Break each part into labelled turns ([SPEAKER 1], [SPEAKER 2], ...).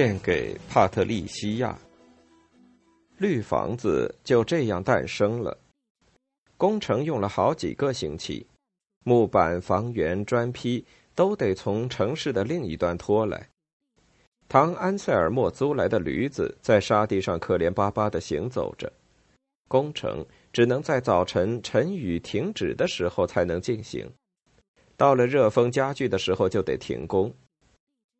[SPEAKER 1] 献给帕特利西亚。绿房子就这样诞生了。工程用了好几个星期，木板、房源、砖坯都得从城市的另一端拖来。唐·安塞尔莫租来的驴子在沙地上可怜巴巴的行走着。工程只能在早晨晨雨停止的时候才能进行，到了热风加剧的时候就得停工。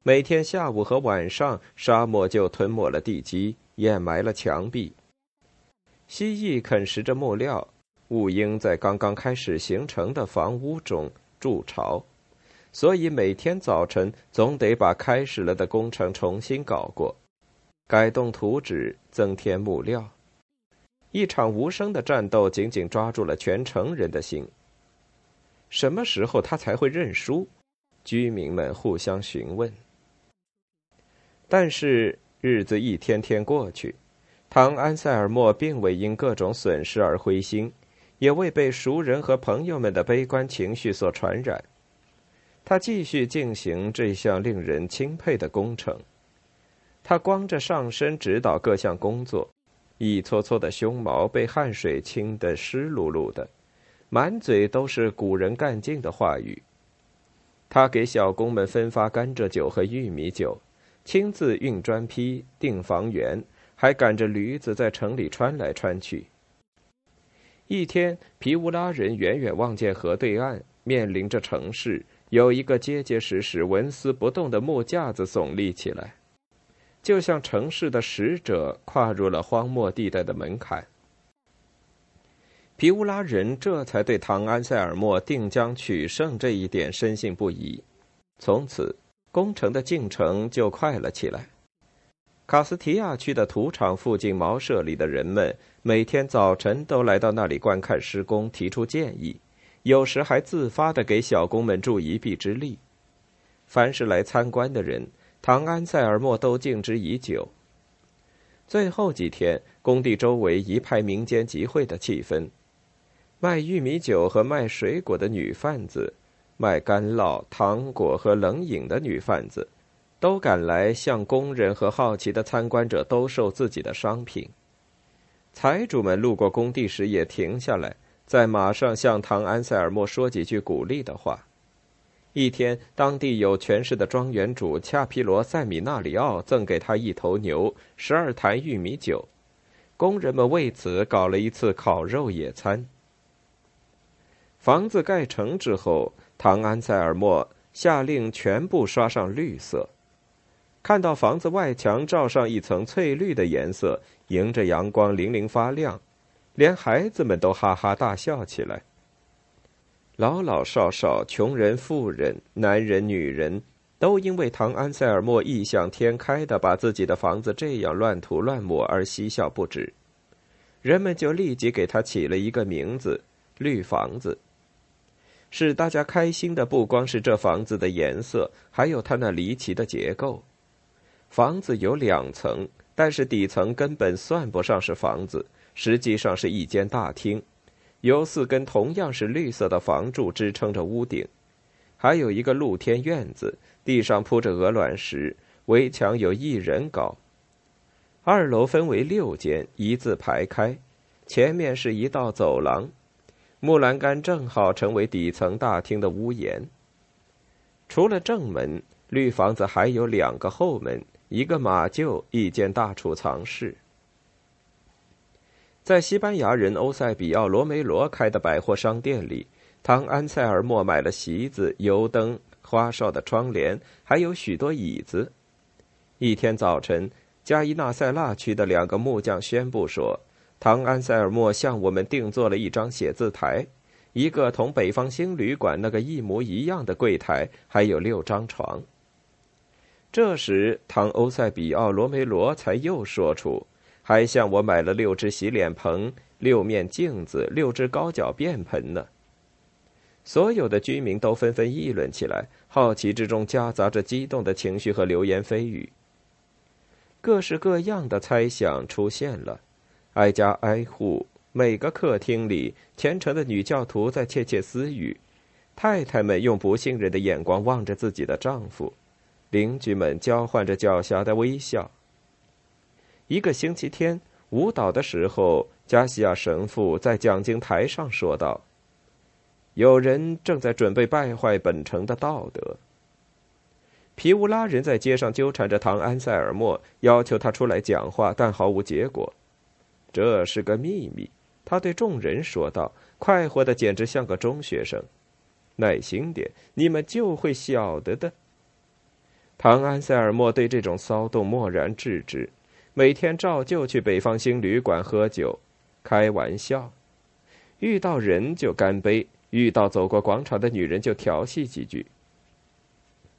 [SPEAKER 1] 每天下午和晚上，沙漠就吞没了地基，掩埋了墙壁。蜥蜴啃食着木料，雾鹰在刚刚开始形成的房屋中筑巢，所以每天早晨总得把开始了的工程重新搞过，改动图纸，增添木料。一场无声的战斗紧紧抓住了全城人的心。什么时候他才会认输？居民们互相询问。但是日子一天天过去，唐·安塞尔莫并未因各种损失而灰心，也未被熟人和朋友们的悲观情绪所传染。他继续进行这项令人钦佩的工程。他光着上身指导各项工作，一撮撮的胸毛被汗水浸得湿漉漉的，满嘴都是古人干劲的话语。他给小工们分发甘蔗酒和玉米酒。亲自运砖坯、订房源，还赶着驴子在城里穿来穿去。一天，皮乌拉人远远望见河对岸，面临着城市，有一个结结实实、纹丝不动的木架子耸立起来，就像城市的使者跨入了荒漠地带的门槛。皮乌拉人这才对唐安塞尔莫定将取胜这一点深信不疑，从此。工程的进程就快了起来。卡斯提亚区的土场附近茅舍里的人们，每天早晨都来到那里观看施工，提出建议，有时还自发的给小工们助一臂之力。凡是来参观的人，唐安塞尔莫都敬之已久。最后几天，工地周围一派民间集会的气氛，卖玉米酒和卖水果的女贩子。卖干酪、糖果和冷饮的女贩子，都赶来向工人和好奇的参观者兜售自己的商品。财主们路过工地时也停下来，在马上向唐·安塞尔莫说几句鼓励的话。一天，当地有权势的庄园主恰皮罗·塞米纳里奥赠给他一头牛、十二坛玉米酒，工人们为此搞了一次烤肉野餐。房子盖成之后。唐安塞尔莫下令全部刷上绿色。看到房子外墙罩上一层翠绿的颜色，迎着阳光粼粼发亮，连孩子们都哈哈大笑起来。老老少少、穷人、富人、男人、女人，都因为唐安塞尔莫异想天开的把自己的房子这样乱涂乱抹而嬉笑不止。人们就立即给他起了一个名字——绿房子。使大家开心的不光是这房子的颜色，还有它那离奇的结构。房子有两层，但是底层根本算不上是房子，实际上是一间大厅，由四根同样是绿色的房柱支撑着屋顶，还有一个露天院子，地上铺着鹅卵石，围墙有一人高。二楼分为六间，一字排开，前面是一道走廊。木栏杆正好成为底层大厅的屋檐。除了正门，绿房子还有两个后门，一个马厩，一间大储藏室。在西班牙人欧塞比奥·罗梅罗开的百货商店里，唐·安塞尔莫买了席子、油灯、花哨的窗帘，还有许多椅子。一天早晨，加伊纳塞拉区的两个木匠宣布说。唐·安塞尔莫向我们定做了一张写字台，一个同北方星旅馆那个一模一样的柜台，还有六张床。这时，唐欧塞比奥罗梅罗才又说出，还向我买了六只洗脸盆、六面镜子、六只高脚便盆呢。所有的居民都纷纷议论起来，好奇之中夹杂着激动的情绪和流言蜚语。各式各样的猜想出现了，挨家挨户，每个客厅里，虔诚的女教徒在窃窃私语，太太们用不信任的眼光望着自己的丈夫。邻居们交换着狡黠的微笑。一个星期天舞蹈的时候，加西亚神父在讲经台上说道：“有人正在准备败坏本城的道德。”皮乌拉人在街上纠缠着唐安塞尔莫，要求他出来讲话，但毫无结果。这是个秘密，他对众人说道，快活的简直像个中学生。耐心点，你们就会晓得的。唐安塞尔莫对这种骚动漠然置之，每天照旧去北方星旅馆喝酒，开玩笑，遇到人就干杯，遇到走过广场的女人就调戏几句。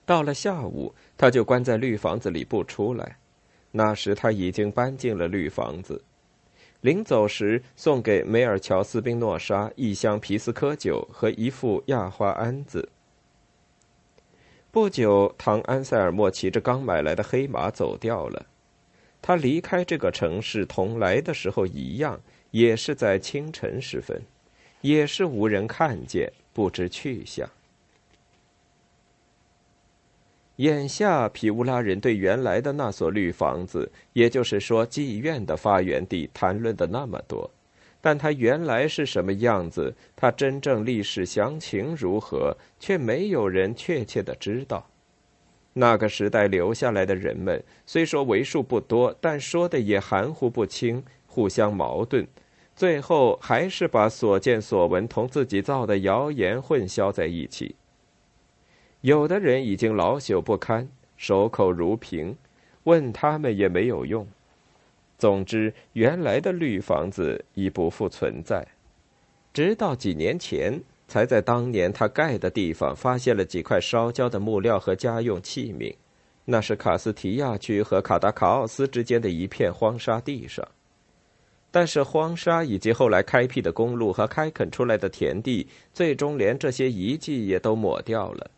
[SPEAKER 1] 到了下午，他就关在绿房子里不出来。那时他已经搬进了绿房子。临走时，送给梅尔乔斯宾诺莎一箱皮斯科酒和一副亚花鞍子。不久，唐安塞尔莫骑着刚买来的黑马走掉了。他离开这个城市，同来的时候一样，也是在清晨时分，也是无人看见，不知去向。眼下，皮乌拉人对原来的那所绿房子，也就是说妓院的发源地，谈论的那么多。但他原来是什么样子？他真正历史详情如何？却没有人确切的知道。那个时代留下来的人们，虽说为数不多，但说的也含糊不清，互相矛盾，最后还是把所见所闻同自己造的谣言混淆在一起。有的人已经老朽不堪，守口如瓶，问他们也没有用。总之，原来的绿房子已不复存在。直到几年前，才在当年他盖的地方发现了几块烧焦的木料和家用器皿。那是卡斯提亚区和卡达卡奥斯之间的一片荒沙地上。但是，荒沙以及后来开辟的公路和开垦出来的田地，最终连这些遗迹也都抹掉了。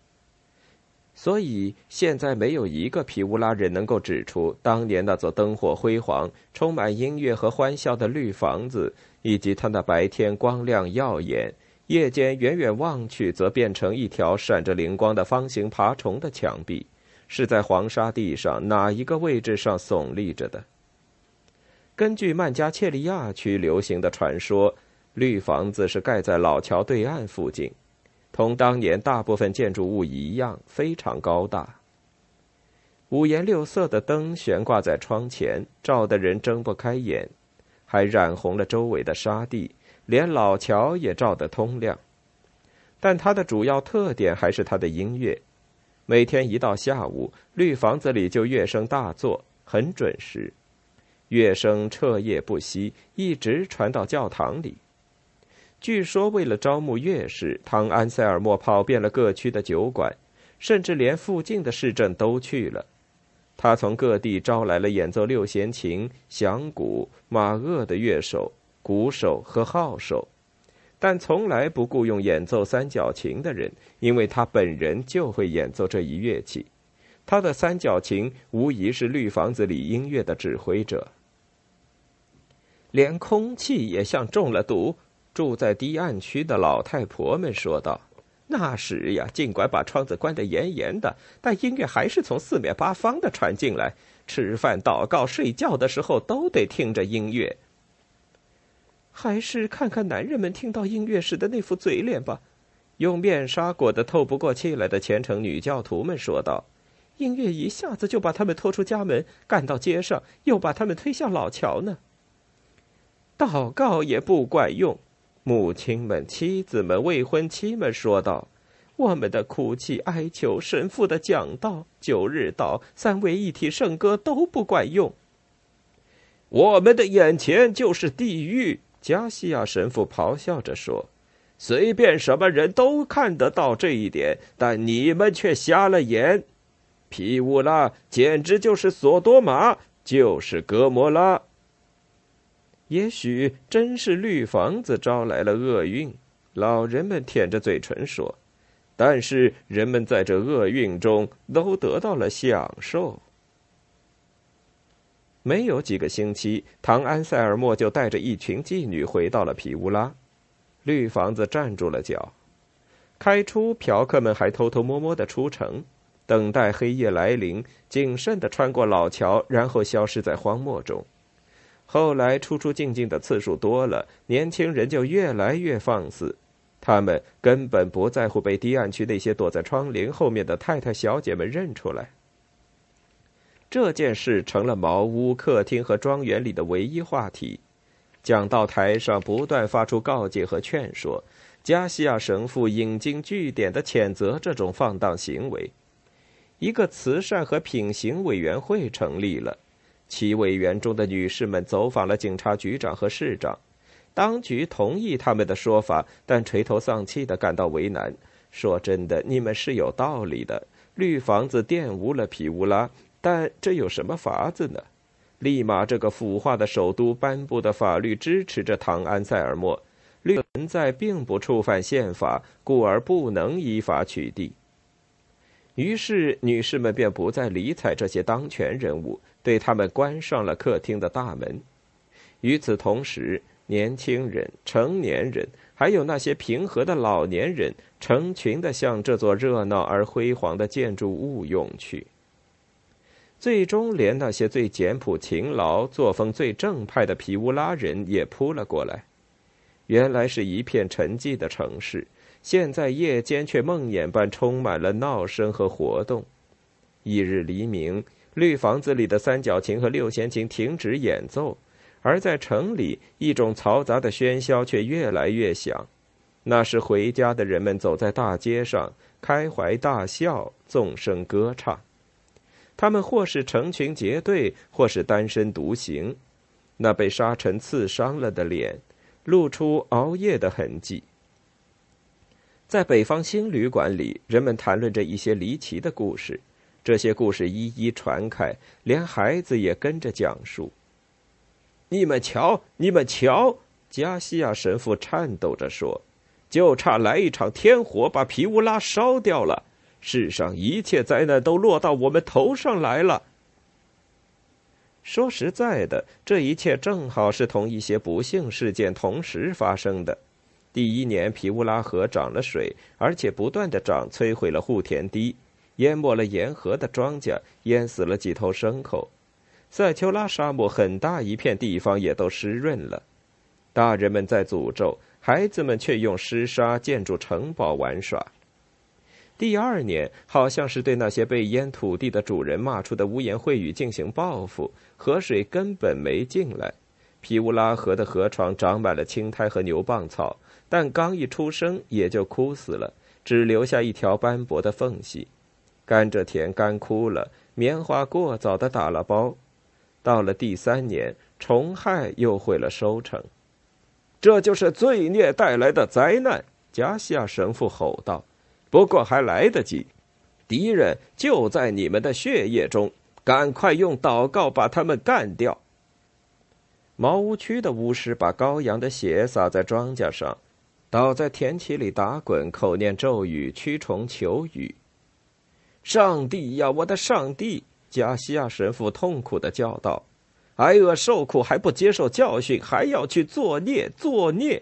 [SPEAKER 1] 所以现在没有一个皮乌拉人能够指出当年那座灯火辉煌、充满音乐和欢笑的绿房子，以及它那白天光亮耀眼、夜间远远望去则变成一条闪着灵光的方形爬虫的墙壁，是在黄沙地上哪一个位置上耸立着的。根据曼加切利亚区流行的传说，绿房子是盖在老桥对岸附近。同当年大部分建筑物一样，非常高大。五颜六色的灯悬挂在窗前，照得人睁不开眼，还染红了周围的沙地，连老桥也照得通亮。但它的主要特点还是它的音乐。每天一到下午，绿房子里就乐声大作，很准时，乐声彻夜不息，一直传到教堂里。据说，为了招募乐师，唐安塞尔莫跑遍了各区的酒馆，甚至连附近的市镇都去了。他从各地招来了演奏六弦琴、响鼓、马勒的乐手、鼓手和号手，但从来不雇佣演奏三角琴的人，因为他本人就会演奏这一乐器。他的三角琴无疑是绿房子里音乐的指挥者。连空气也像中了毒。住在堤岸区的老太婆们说道：“那时呀，尽管把窗子关得严严的，但音乐还是从四面八方的传进来。吃饭、祷告、睡觉的时候，都得听着音乐。还是看看男人们听到音乐时的那副嘴脸吧。”用面纱裹得透不过气来的虔诚女教徒们说道：“音乐一下子就把他们拖出家门，赶到街上，又把他们推向老桥呢。祷告也不管用。”母亲们、妻子们、未婚妻们说道：“我们的哭泣、哀求、神父的讲道、九日祷、三位一体圣歌都不管用。我们的眼前就是地狱。”加西亚神父咆哮着说：“随便什么人都看得到这一点，但你们却瞎了眼。”皮乌拉简直就是索多玛，就是哥摩拉。也许真是绿房子招来了厄运，老人们舔着嘴唇说。但是人们在这厄运中都得到了享受。没有几个星期，唐安塞尔莫就带着一群妓女回到了皮乌拉。绿房子站住了脚。开出，嫖客们还偷偷摸摸的出城，等待黑夜来临，谨慎的穿过老桥，然后消失在荒漠中。后来出出进进的次数多了，年轻人就越来越放肆。他们根本不在乎被堤岸区那些躲在窗棂后面的太太小姐们认出来。这件事成了茅屋、客厅和庄园里的唯一话题。讲道台上不断发出告诫和劝说，加西亚神父引经据典的谴责这种放荡行为。一个慈善和品行委员会成立了，其委员中的女士们走访了警察局长和市长，当局同意他们的说法，但垂头丧气的感到为难。说真的，你们是有道理的，绿房子玷污了皮乌拉。但这有什么法子呢？利马这个腐化的首都颁布的法律支持着唐安塞尔莫，律存在并不触犯宪法，故而不能依法取缔。于是女士们便不再理睬这些当权人物，对他们关上了客厅的大门。与此同时，年轻人、成年人，还有那些平和的老年人，成群的向这座热闹而辉煌的建筑物涌去。最终，连那些最简朴、勤劳、作风最正派的皮乌拉人也扑了过来。原来是一片沉寂的城市，现在夜间却梦魇般充满了闹声和活动。一日黎明，绿房子里的三角琴和六弦琴停止演奏，而在城里，一种嘈杂的喧嚣却越来越响。那是回家的人们走在大街上，开怀大笑，纵声歌唱。他们或是成群结队，或是单身独行。那被沙尘刺伤了的脸，露出熬夜的痕迹。在北方新旅馆里，人们谈论着一些离奇的故事。这些故事一一传开，连孩子也跟着讲述。你们瞧，你们瞧！加西亚神父颤抖着说：“就差来一场天火，把皮乌拉烧掉了。”世上一切灾难都落到我们头上来了。说实在的，这一切正好是同一些不幸事件同时发生的。第一年，皮乌拉河涨了水，而且不断的涨，摧毁了护田堤，淹没了沿河的庄稼，淹死了几头牲口。塞丘拉沙漠很大一片地方也都湿润了。大人们在诅咒，孩子们却用湿沙建筑城堡玩耍。第二年，好像是对那些被淹土地的主人骂出的污言秽语进行报复，河水根本没进来。皮乌拉河的河床长满了青苔和牛蒡草，但刚一出生也就枯死了，只留下一条斑驳的缝隙。甘蔗田干枯了，棉花过早的打了包。到了第三年，虫害又毁了收成。这就是罪孽带来的灾难！加西亚神父吼道。不过还来得及，敌人就在你们的血液中，赶快用祷告把他们干掉。茅屋区的巫师把羔羊的血洒在庄稼上，倒在田畦里打滚，口念咒语驱虫求雨。上帝呀，我的上帝！加西亚神父痛苦的叫道：“挨饿受苦还不接受教训，还要去作孽，作孽！”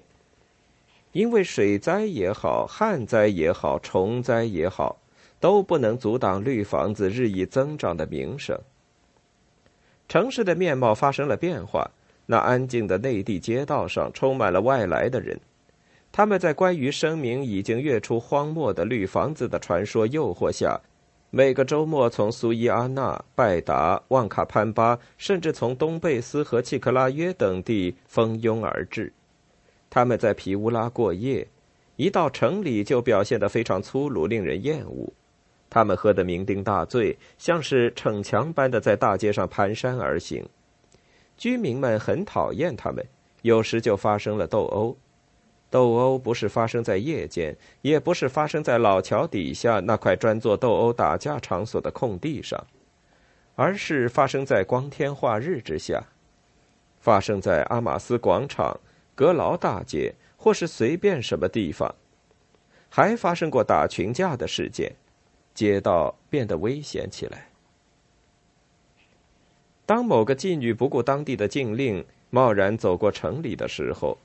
[SPEAKER 1] 因为水灾也好，旱灾也好，虫灾也好，都不能阻挡绿房子日益增长的名声。城市的面貌发生了变化，那安静的内地街道上充满了外来的人，他们在关于声明已经跃出荒漠的绿房子的传说诱惑下，每个周末从苏伊阿纳、拜达、旺卡潘巴，甚至从东贝斯和契克拉约等地蜂拥而至。他们在皮乌拉过夜，一到城里就表现得非常粗鲁，令人厌恶。他们喝得酩酊大醉，像是逞强般的在大街上蹒跚而行。居民们很讨厌他们，有时就发生了斗殴。斗殴不是发生在夜间，也不是发生在老桥底下那块专做斗殴打架场所的空地上，而是发生在光天化日之下，发生在阿马斯广场、格劳大街或是随便什么地方。还发生过打群架的事件，街道变得危险起来。当某个妓女不顾当地的禁令，贸然走过城里的时候，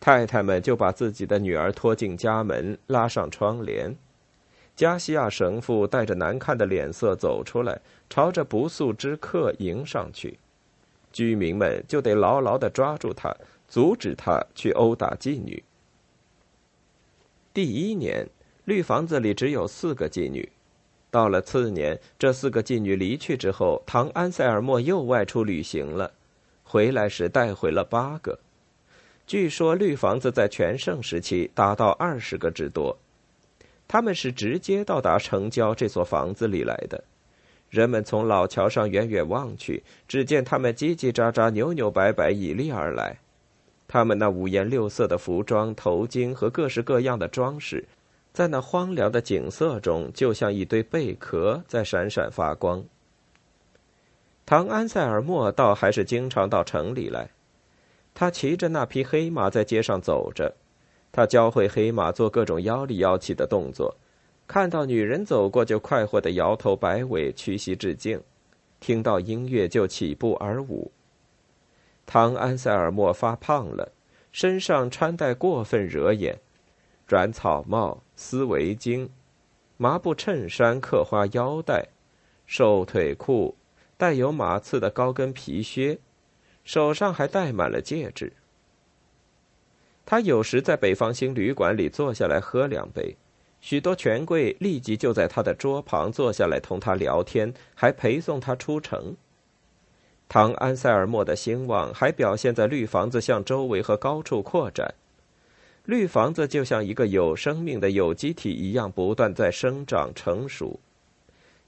[SPEAKER 1] 太太们就把自己的女儿拖进家门，拉上窗帘。加西亚神父带着难看的脸色走出来，朝着不速之客迎上去。居民们就得牢牢的抓住他，阻止他去殴打妓女。第一年，绿房子里只有四个妓女。到了次年，这四个妓女离去之后，唐安塞尔莫又外出旅行了，回来时带回了八个。据说绿房子在全盛时期达到二十个之多，他们是直接到达城郊这所房子里来的。人们从老桥上远远望去，只见他们叽叽喳喳、扭扭摆摆倚立而来。他们那五颜六色的服装、头巾和各式各样的装饰，在那荒凉的景色中，就像一堆贝壳在闪闪发光。唐安塞尔莫倒还是经常到城里来。他骑着那匹黑马在街上走着，他教会黑马做各种妖里妖气的动作，看到女人走过就快活的摇头摆尾屈膝致敬，听到音乐就起步而舞。唐安塞尔莫发胖了，身上穿戴过分惹眼，转草帽、丝围巾、麻布衬衫、刻花腰带、瘦腿裤、带有马刺的高跟皮靴。手上还戴满了戒指。他有时在北方星旅馆里坐下来喝两杯，许多权贵立即就在他的桌旁坐下来同他聊天，还陪送他出城。唐安塞尔莫的兴旺还表现在绿房子向周围和高处扩展。绿房子就像一个有生命的有机体一样，不断在生长成熟。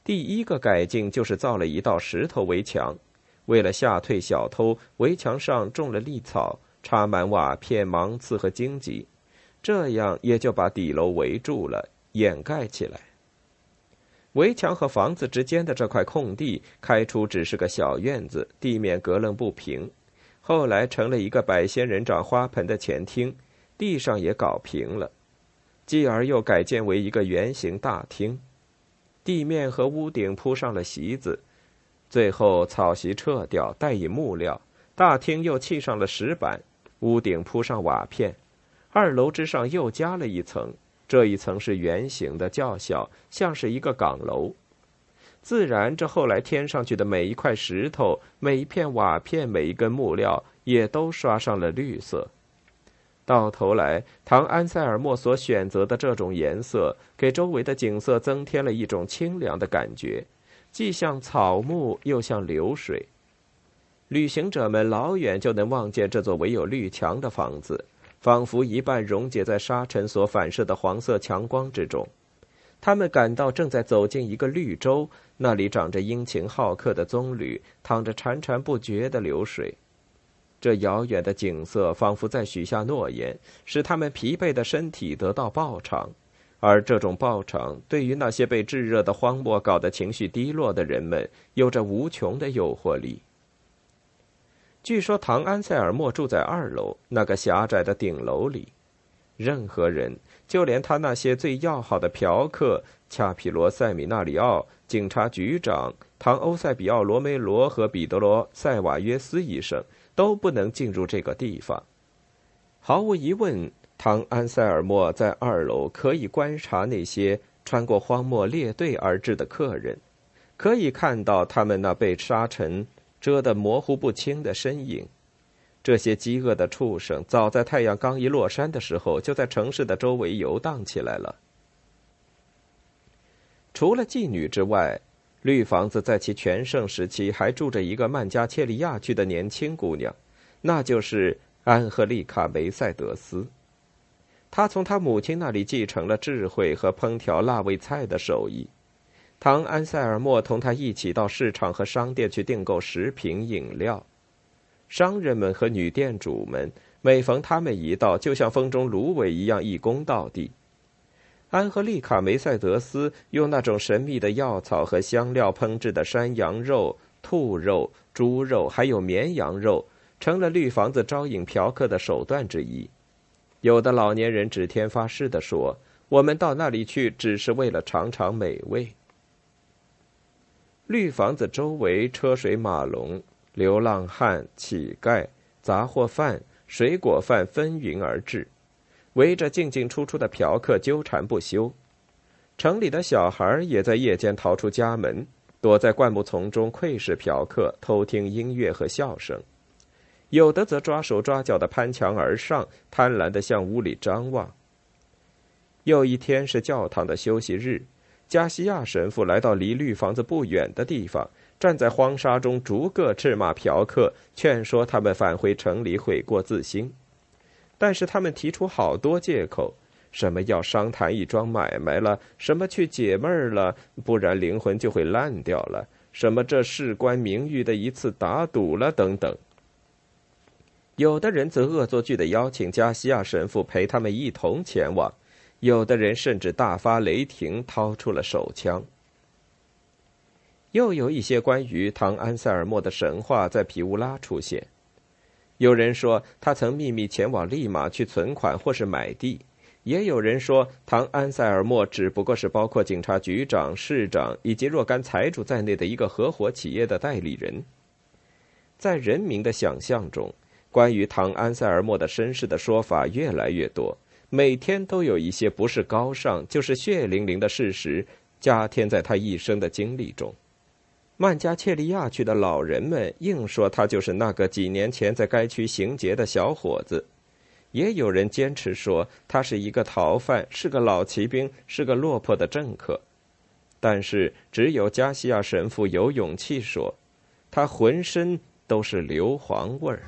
[SPEAKER 1] 第一个改进就是造了一道石头围墙。为了吓退小偷，围墙上种了利草，插满瓦片、芒刺和荆棘，这样也就把底楼围住了，掩盖起来。围墙和房子之间的这块空地，开出只是个小院子，地面隔楞不平，后来成了一个摆仙人掌花盆的前厅，地上也搞平了，继而又改建为一个圆形大厅，地面和屋顶铺上了席子。最后，草席撤掉，带以木料。大厅又砌上了石板，屋顶铺上瓦片。二楼之上又加了一层，这一层是圆形的，较小，像是一个岗楼。自然，这后来添上去的每一块石头、每一片瓦片、每一根木料，也都刷上了绿色。到头来，唐安塞尔莫所选择的这种颜色，给周围的景色增添了一种清凉的感觉。既像草木，又像流水。旅行者们老远就能望见这座唯有绿墙的房子，仿佛一半溶解在沙尘所反射的黄色强光之中。他们感到正在走进一个绿洲，那里长着殷勤好客的棕榈，淌着潺潺不绝的流水。这遥远的景色仿佛在许下诺言，使他们疲惫的身体得到报偿。而这种报偿，对于那些被炙热的荒漠搞得情绪低落的人们，有着无穷的诱惑力。据说唐安塞尔莫住在二楼那个狭窄的顶楼里，任何人，就连他那些最要好的嫖客——恰皮罗塞米纳里奥、警察局长唐欧塞比奥罗梅罗和彼得罗塞瓦约斯医生，都不能进入这个地方。毫无疑问。唐安塞尔莫在二楼可以观察那些穿过荒漠列队而至的客人，可以看到他们那被沙尘遮得模糊不清的身影。这些饥饿的畜生早在太阳刚一落山的时候，就在城市的周围游荡起来了。除了妓女之外，绿房子在其全盛时期还住着一个曼加切利亚区的年轻姑娘，那就是安赫丽卡·梅赛德斯。他从他母亲那里继承了智慧和烹调辣味菜的手艺。唐安塞尔莫同他一起到市场和商店去订购食品饮料。商人们和女店主们每逢他们一到，就像风中芦苇一样一躬到底。安和丽卡·梅赛德斯用那种神秘的药草和香料烹制的山羊肉、兔肉、猪肉，还有绵羊肉，成了绿房子招引嫖客的手段之一。有的老年人指天发誓地说：“我们到那里去，只是为了尝尝美味。”绿房子周围车水马龙，流浪汉、乞丐、杂货贩、水果贩纷纭而至。围着进进出出的嫖客纠缠不休，城里的小孩也在夜间逃出家门，躲在灌木丛中窥视嫖客，偷听音乐和笑声；有的则抓手抓脚的攀墙而上，贪婪的向屋里张望。又一天是教堂的休息日，加西亚神父来到离绿房子不远的地方，站在荒沙中逐个斥骂嫖客，劝说他们返回城里悔过自新。但是他们提出好多借口，什么要商谈一桩买卖了，什么去解闷儿了，不然灵魂就会烂掉了，什么这事关名誉的一次打赌了，等等。有的人则恶作剧的邀请加西亚神父陪他们一同前往，有的人甚至大发雷霆，掏出了手枪。又有一些关于唐安塞尔莫的神话在皮乌拉出现。有人说他曾秘密前往利马去存款或是买地，也有人说唐安塞尔莫只不过是包括警察局长、市长以及若干财主在内的一个合伙企业的代理人。在人民的想象中，关于唐安塞尔莫的身世的说法越来越多，每天都有一些不是高尚就是血淋淋的事实加添在他一生的经历中。曼加切利亚区的老人们硬说他就是那个几年前在该区行劫的小伙子，也有人坚持说他是一个逃犯，是个老骑兵，是个落魄的政客。但是只有加西亚神父有勇气说，他浑身都是硫磺味儿。